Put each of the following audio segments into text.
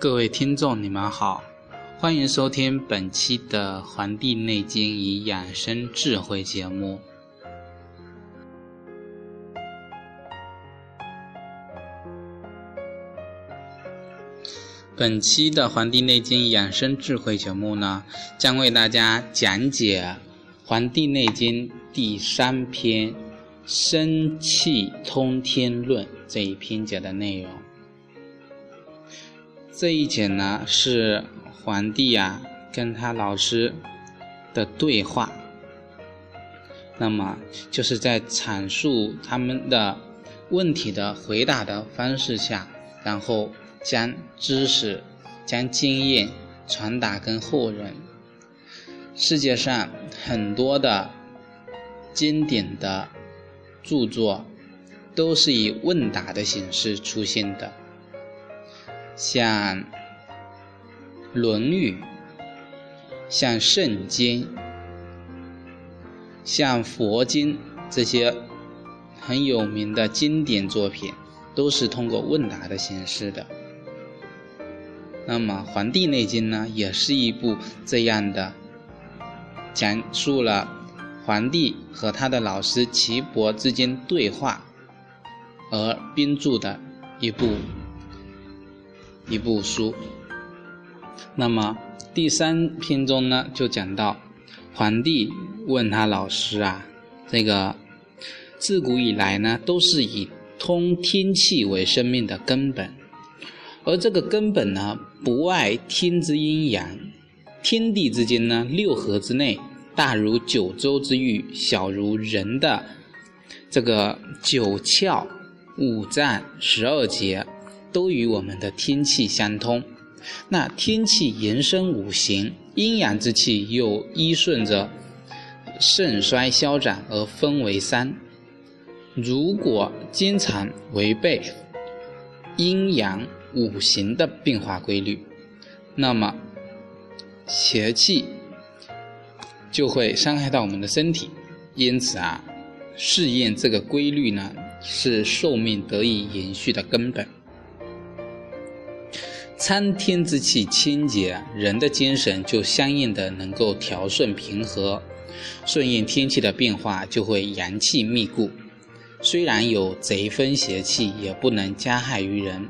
各位听众，你们好，欢迎收听本期的《黄帝内经与养生智慧》节目。本期的《黄帝内经养生智慧》节目呢，将为大家讲解《黄帝内经》第三篇《生气通天论》这一篇节的内容。这一节呢是皇帝呀跟他老师的对话，那么就是在阐述他们的问题的回答的方式下，然后将知识、将经验传达给后人。世界上很多的经典的著作都是以问答的形式出现的。像《论语》、像《圣经》、像佛经这些很有名的经典作品，都是通过问答的形式的。那么《黄帝内经》呢，也是一部这样的，讲述了皇帝和他的老师岐伯之间对话而编著的一部。一部书，那么第三篇中呢，就讲到皇帝问他老师啊，这个自古以来呢，都是以通天气为生命的根本，而这个根本呢，不外天之阴阳，天地之间呢，六合之内，大如九州之域，小如人的这个九窍、五脏、十二节。都与我们的天气相通，那天气延伸五行，阴阳之气又依顺着盛衰消长而分为三。如果经常违背阴阳五行的变化规律，那么邪气就会伤害到我们的身体。因此啊，适应这个规律呢，是寿命得以延续的根本。参天之气清洁，人的精神就相应的能够调顺平和，顺应天气的变化，就会阳气密固。虽然有贼风邪气，也不能加害于人，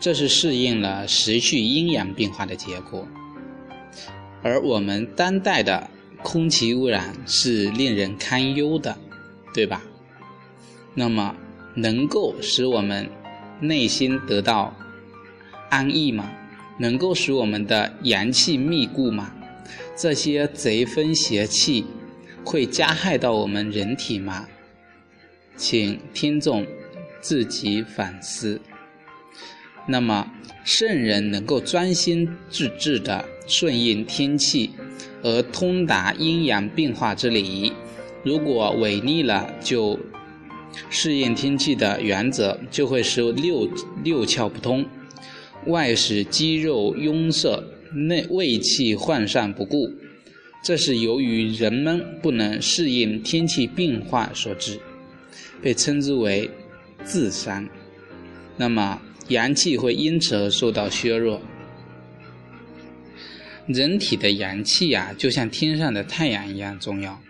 这是适应了时序阴阳变化的结果。而我们当代的空气污染是令人堪忧的，对吧？那么，能够使我们内心得到。安逸吗？能够使我们的阳气密固吗？这些贼风邪气会加害到我们人体吗？请听众自己反思。那么，圣人能够专心致志地顺应天气，而通达阴阳变化之理。如果违逆了，就适应天气的原则，就会使六六窍不通。外使肌肉壅塞，内胃气涣散不顾，这是由于人们不能适应天气变化所致，被称之为自伤。那么阳气会因此而受到削弱。人体的阳气呀，就像天上的太阳一样重要。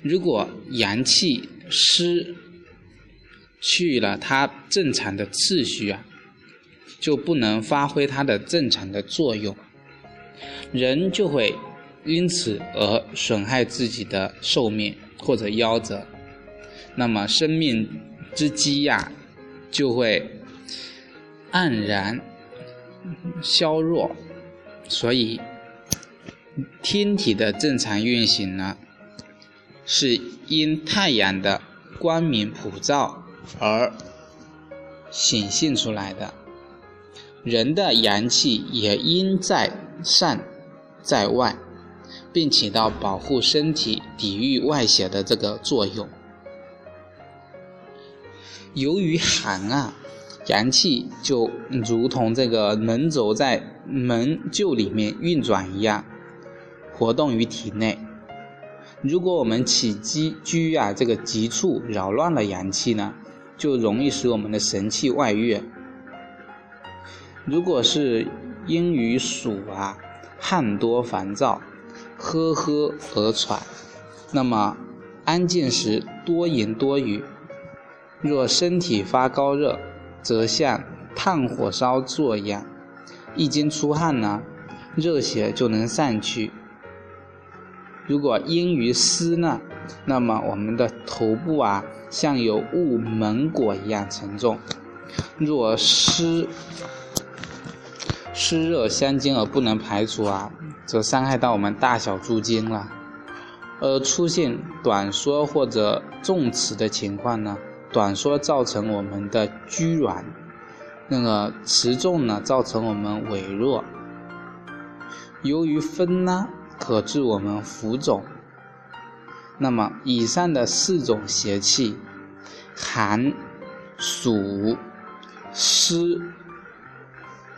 如果阳气失去了它正常的次序啊。就不能发挥它的正常的作用，人就会因此而损害自己的寿命或者夭折，那么生命之基呀就会黯然消弱。所以，天体的正常运行呢，是因太阳的光明普照而显现出来的。人的阳气也应在上，在外，并起到保护身体、抵御外邪的这个作用。由于寒啊，阳气就如同这个门轴在门臼里面运转一样，活动于体内。如果我们起居居啊这个急促，扰乱了阳气呢，就容易使我们的神气外越。如果是阴于暑啊，汗多烦躁，呵呵而喘。那么安静时多言多语。若身体发高热，则像炭火烧作一样，一经出汗呢，热血就能散去。如果阴于湿呢，那么我们的头部啊，像有雾蒙裹一样沉重。若湿湿热相经而不能排除啊，则伤害到我们大小诸经了。而出现短缩或者重词的情况呢，短缩造成我们的拘软，那个词重呢，造成我们痿弱。由于风呢，可致我们浮肿。那么以上的四种邪气，寒、暑。湿，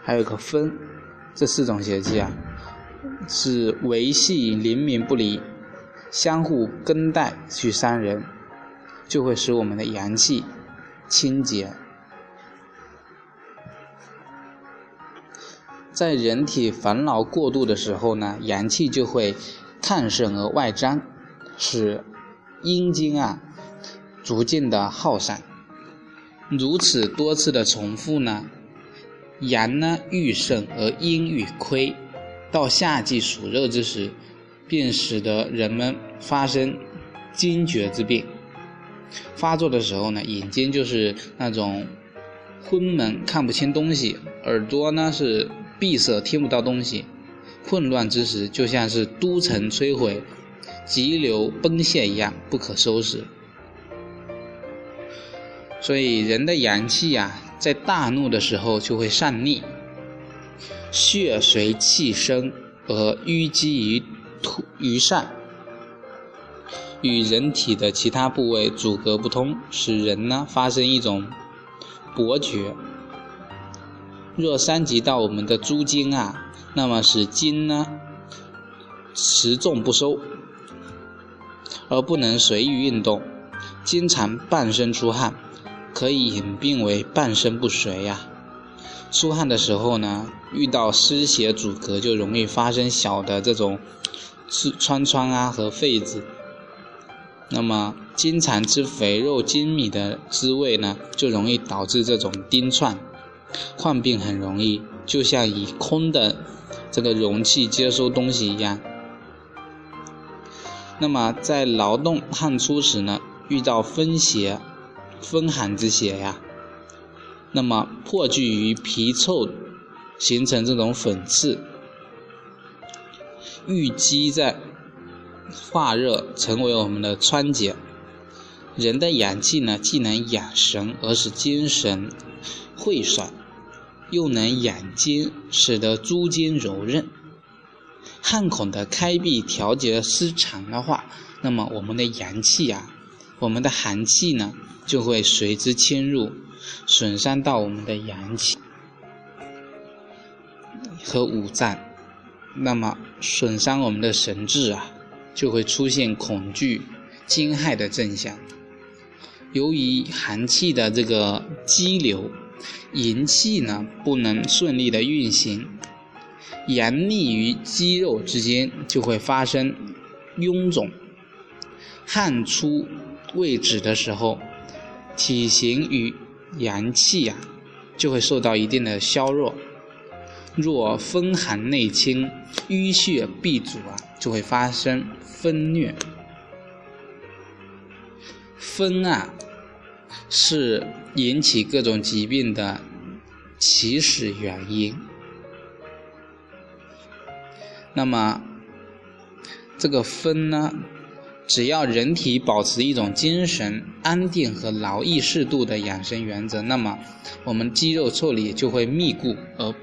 还有个风，这四种邪气啊，是维系灵敏不离，相互跟带去伤人，就会使我们的阳气清洁。在人体烦恼过度的时候呢，阳气就会亢盛而外张，使阴经啊逐渐的耗散。如此多次的重复呢，阳呢愈盛而阴愈亏，到夏季暑热之时，便使得人们发生惊厥之病。发作的时候呢，眼睛就是那种昏蒙，看不清东西；耳朵呢是闭塞，听不到东西。混乱之时，就像是都城摧毁、急流崩泻一样，不可收拾。所以人的阳气呀，在大怒的时候就会上逆，血随气生而淤积于土于上，与人体的其他部位阻隔不通，使人呢发生一种伯爵。若伤及到我们的诸经啊，那么使经呢持重不收，而不能随意运动，经常半身出汗。可以引病为半身不遂呀。出汗的时候呢，遇到湿邪阻隔，就容易发生小的这种穿疮啊和痱子。那么经常吃肥肉精米的滋味呢，就容易导致这种钉串，患病很容易，就像以空的这个容器接收东西一样。那么在劳动汗出时呢，遇到风邪。风寒之邪呀，那么破聚于皮臭，形成这种粉刺，淤积在化热，成为我们的疮结。人的阳气呢，既能养神而使精神会爽，又能养筋，使得诸筋柔韧。汗孔的开闭调节失常的话，那么我们的阳气呀，我们的寒气呢？就会随之侵入，损伤到我们的阳气和五脏，那么损伤我们的神志啊，就会出现恐惧、惊骇的症象。由于寒气的这个激流，营气呢不能顺利的运行，阳逆于肌肉之间，就会发生臃肿、汗出未止的时候。体型与阳气呀，就会受到一定的削弱。若风寒内侵，淤血闭阻啊，就会发生风虐。风啊，是引起各种疾病的起始原因。那么，这个风呢？只要人体保持一种精神安定和劳逸适度的养生原则，那么我们肌肉腠理就会密固，而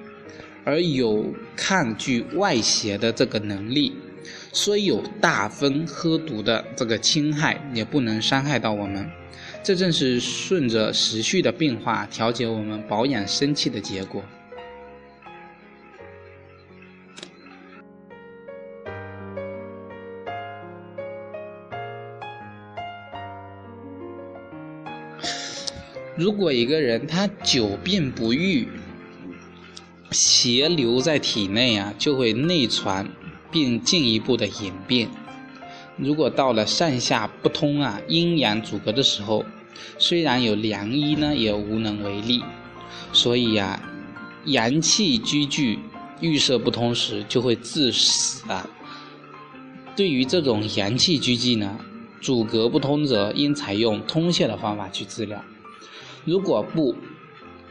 而有抗拒外邪的这个能力。虽有大风喝毒的这个侵害，也不能伤害到我们。这正是顺着时序的变化调节我们保养生气的结果。如果一个人他久病不愈，邪留在体内啊，就会内传，并进一步的演变。如果到了上下不通啊，阴阳阻隔的时候，虽然有良医呢，也无能为力。所以呀，阳气积聚、预设不通时，就会致死啊。对于这种阳气积聚呢，阻隔不通者，应采用通泄的方法去治疗。如果不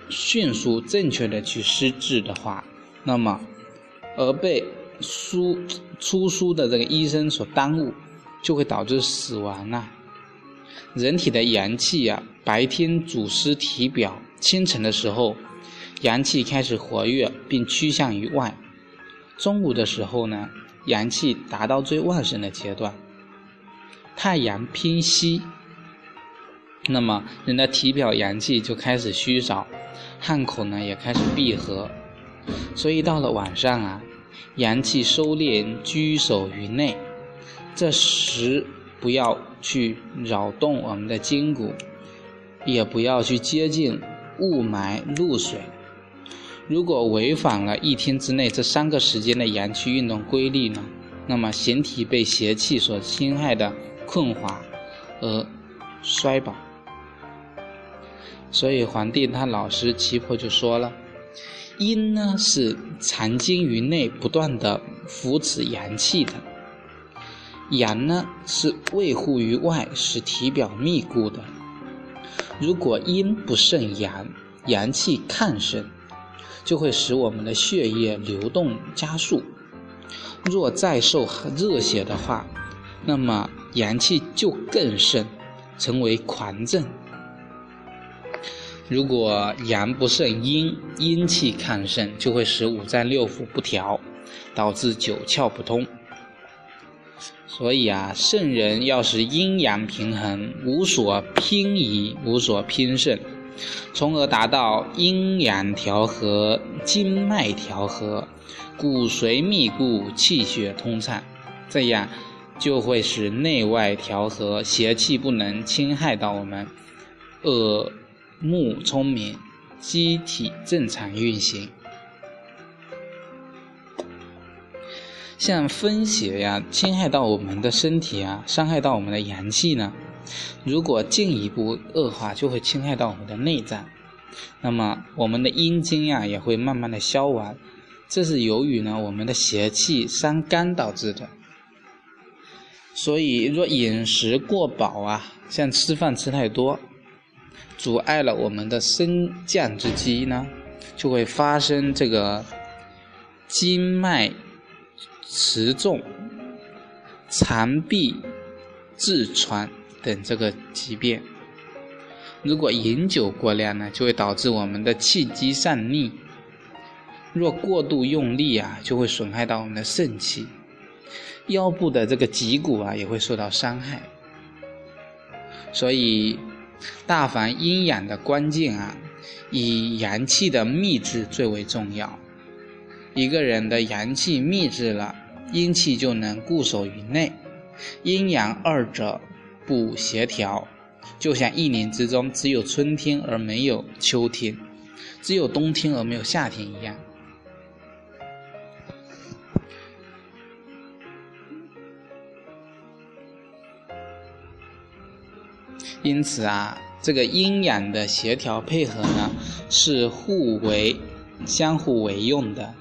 迅速正确的去施治的话，那么而被输出输的这个医生所耽误，就会导致死亡啊。人体的阳气呀，白天主湿体表，清晨的时候，阳气开始活跃并趋向于外；中午的时候呢，阳气达到最旺盛的阶段，太阳偏西，那么人的体表阳气就开始虚少，汗孔呢也开始闭合，所以到了晚上啊，阳气收敛，居守于内，这时。不要去扰动我们的筋骨，也不要去接近雾霾、露水。如果违反了一天之内这三个时间的阳气运动规律呢，那么形体被邪气所侵害的困乏而衰饱。所以皇帝他老师岐婆就说了：阴呢是藏精于内，不断的扶持阳气的。阳呢是卫护于外，使体表密固的。如果阴不胜阳，阳气亢盛，就会使我们的血液流动加速。若再受热血的话，那么阳气就更盛，成为狂症。如果阳不胜阴，阴气亢盛，就会使五脏六腑不调，导致九窍不通。所以啊，圣人要使阴阳平衡，无所偏移，无所偏盛，从而达到阴阳调和、经脉调和、骨髓密固、气血通畅，这样就会使内外调和，邪气不能侵害到我们，耳目聪明，机体正常运行。像风邪呀，侵害到我们的身体啊，伤害到我们的阳气呢。如果进一步恶化，就会侵害到我们的内脏，那么我们的阴经呀也会慢慢的消亡。这是由于呢我们的邪气伤肝导致的。所以若饮食过饱啊，像吃饭吃太多，阻碍了我们的升降之机呢，就会发生这个经脉。持重、残壁、痔疮等这个疾病，如果饮酒过量呢，就会导致我们的气机上逆；若过度用力啊，就会损害到我们的肾气，腰部的这个脊骨啊也会受到伤害。所以，大凡阴阳的关键啊，以阳气的秘制最为重要。一个人的阳气密制了，阴气就能固守于内，阴阳二者不协调，就像一年之中只有春天而没有秋天，只有冬天而没有夏天一样。因此啊，这个阴阳的协调配合呢，是互为相互为用的。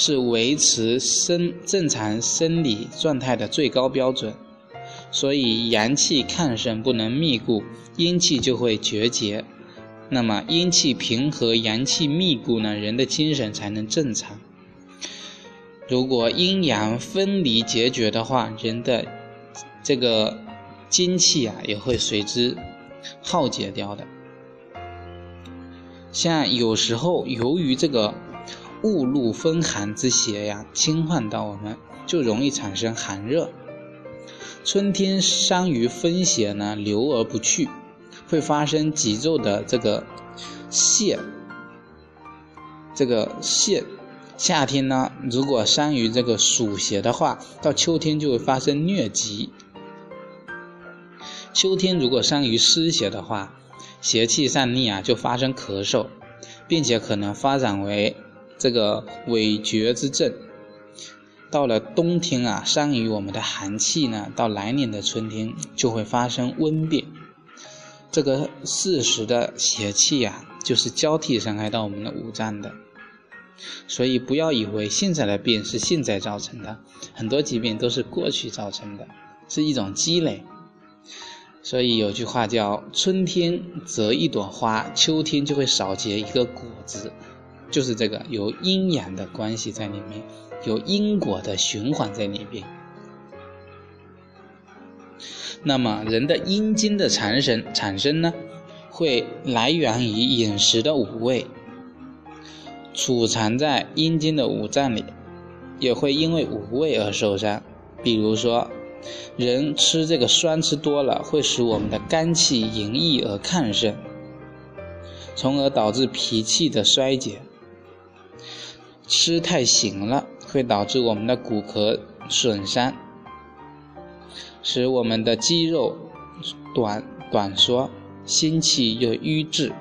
是维持生正常生理状态的最高标准，所以阳气亢盛不能密固，阴气就会绝节。那么阴气平和，阳气密固呢？人的精神才能正常。如果阴阳分离结绝的话，人的这个精气啊也会随之耗竭掉的。像有时候由于这个。雾露风寒之邪呀，侵犯到我们，就容易产生寒热。春天伤于风邪呢，留而不去，会发生急骤的这个泄，这个泄。夏天呢，如果伤于这个暑邪的话，到秋天就会发生疟疾。秋天如果伤于湿邪的话，邪气上逆啊，就发生咳嗽，并且可能发展为。这个痿厥之症。到了冬天啊，伤于我们的寒气呢，到来年的春天就会发生温变。这个四时的邪气呀，就是交替伤害到我们的五脏的。所以不要以为现在的病是现在造成的，很多疾病都是过去造成的，是一种积累。所以有句话叫“春天折一朵花，秋天就会少结一个果子”，就是这个有阴阳的关系在里面。有因果的循环在里边。那么，人的阴经的产生产生呢，会来源于饮食的五味，储藏在阴经的五脏里，也会因为五味而受伤。比如说，人吃这个酸吃多了，会使我们的肝气盈溢而亢盛，从而导致脾气的衰竭。吃太醒了。会导致我们的骨骼损伤，使我们的肌肉短短缩，心气又瘀滞。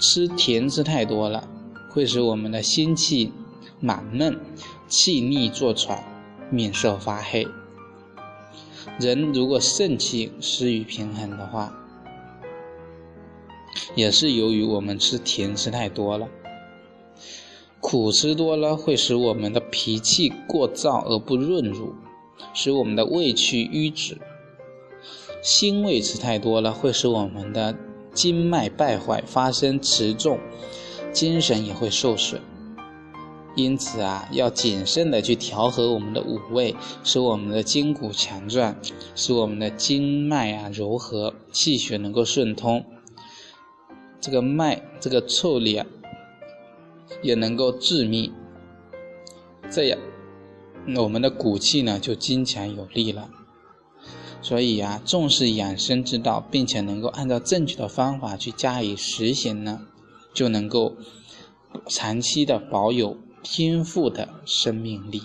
吃甜吃太多了，会使我们的心气满闷，气逆坐喘，面色发黑。人如果肾气失于平衡的话，也是由于我们吃甜吃太多了。苦吃多了会使我们的脾气过燥而不润乳，使我们的胃气瘀滞；辛味吃太多了会使我们的经脉败坏，发生迟重，精神也会受损。因此啊，要谨慎的去调和我们的五味，使我们的筋骨强壮，使我们的经脉啊柔和，气血能够顺通。这个脉，这个腠理啊。也能够致命，这样，我们的骨气呢就坚强有力了。所以呀，重视养生之道，并且能够按照正确的方法去加以实行呢，就能够长期的保有天赋的生命力。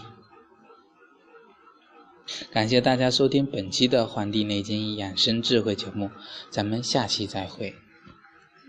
感谢大家收听本期的《黄帝内经养生智慧》节目，咱们下期再会。